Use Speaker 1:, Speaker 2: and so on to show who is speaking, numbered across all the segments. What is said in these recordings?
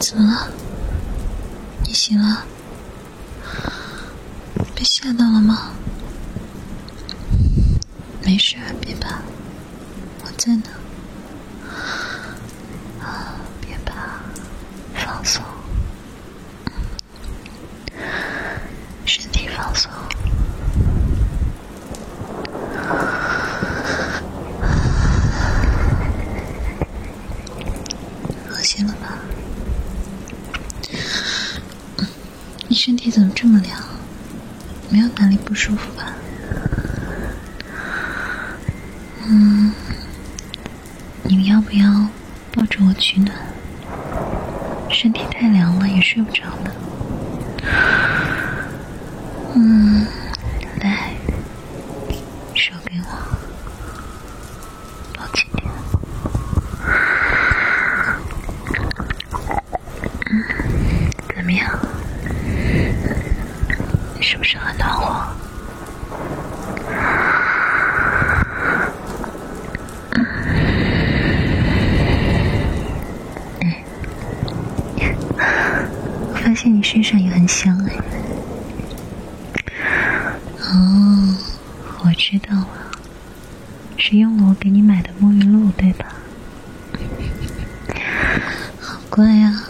Speaker 1: 怎么了？你醒了？被吓到了吗？没事，别怕，我在呢。啊，别怕，放松，身体放松。恶心了吧？你身体怎么这么凉？没有哪里不舒服吧？嗯，你们要不要抱着我取暖？身体太凉了，也睡不着呢。嗯，来，手给我，抱紧点。嗯，怎么样？是不是很暖和？我发现你身上也很香哎。哦，我知道了，是用了我给你买的沐浴露对吧？好乖呀、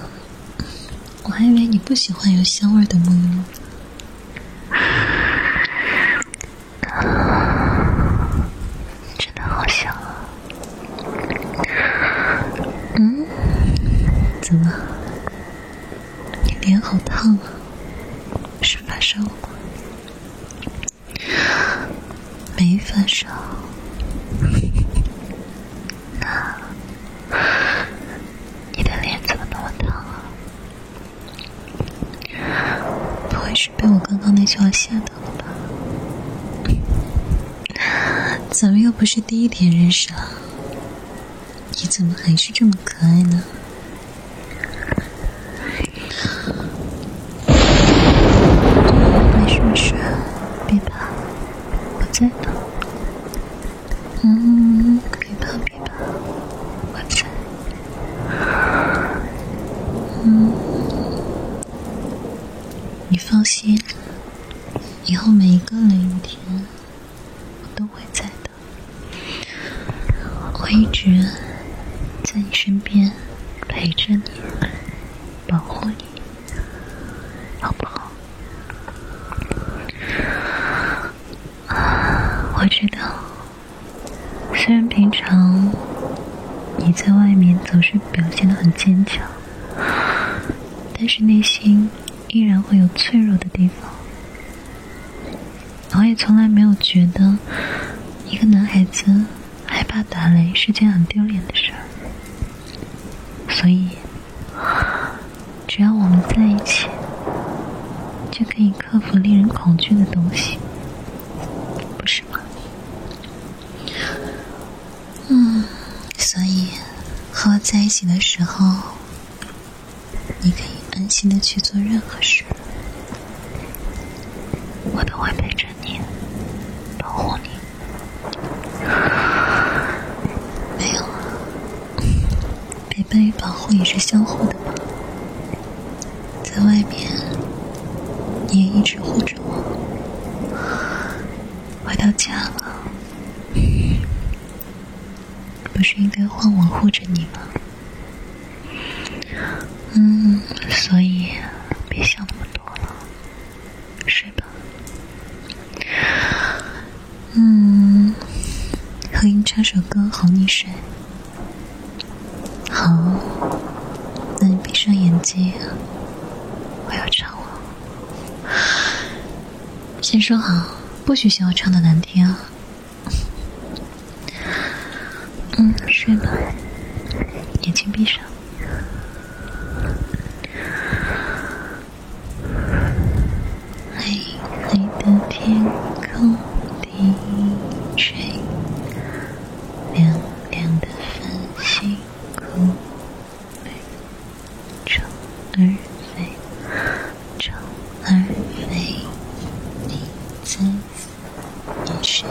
Speaker 1: 我还以为你不喜欢有香味的沐浴露。真的好香啊！嗯，怎么？你脸好烫啊？是发烧吗？没发烧。那你的脸怎么那么烫啊？不会是被我刚刚那句话吓到了吧？咱们又不是第一天认识了，你怎么还是这么可爱呢？没事没事，别怕，我在呢。嗯，别怕别怕，我在。嗯，你放心，以后每一个雷雨天。我都会在的，我会一直在你身边陪着你，保护你，好不好？啊我知道，虽然平常你在外面总是表现的很坚强，但是内心依然会有脆弱的地方。我也从来没有觉得一个男孩子害怕打雷是件很丢脸的事儿，所以只要我们在一起，就可以克服令人恐惧的东西，不是吗？嗯，所以在一起的时候，你可以安心的去做任何事，我都会陪着你，保护你。没有啊，陪伴与保护也是相互的嘛。在外面，你也一直护着我。回到家了，不是应该换我护着你吗？嗯，所以别想那么多了，睡吧。嗯，和你唱首歌哄你睡。好，那你闭上眼睛，我要唱了。先说好，不许嫌我唱的难听啊。睡吧，眼睛闭上。黑黑的天空低垂，亮亮的繁星哭悲，虫儿飞，虫儿飞，你在你谁？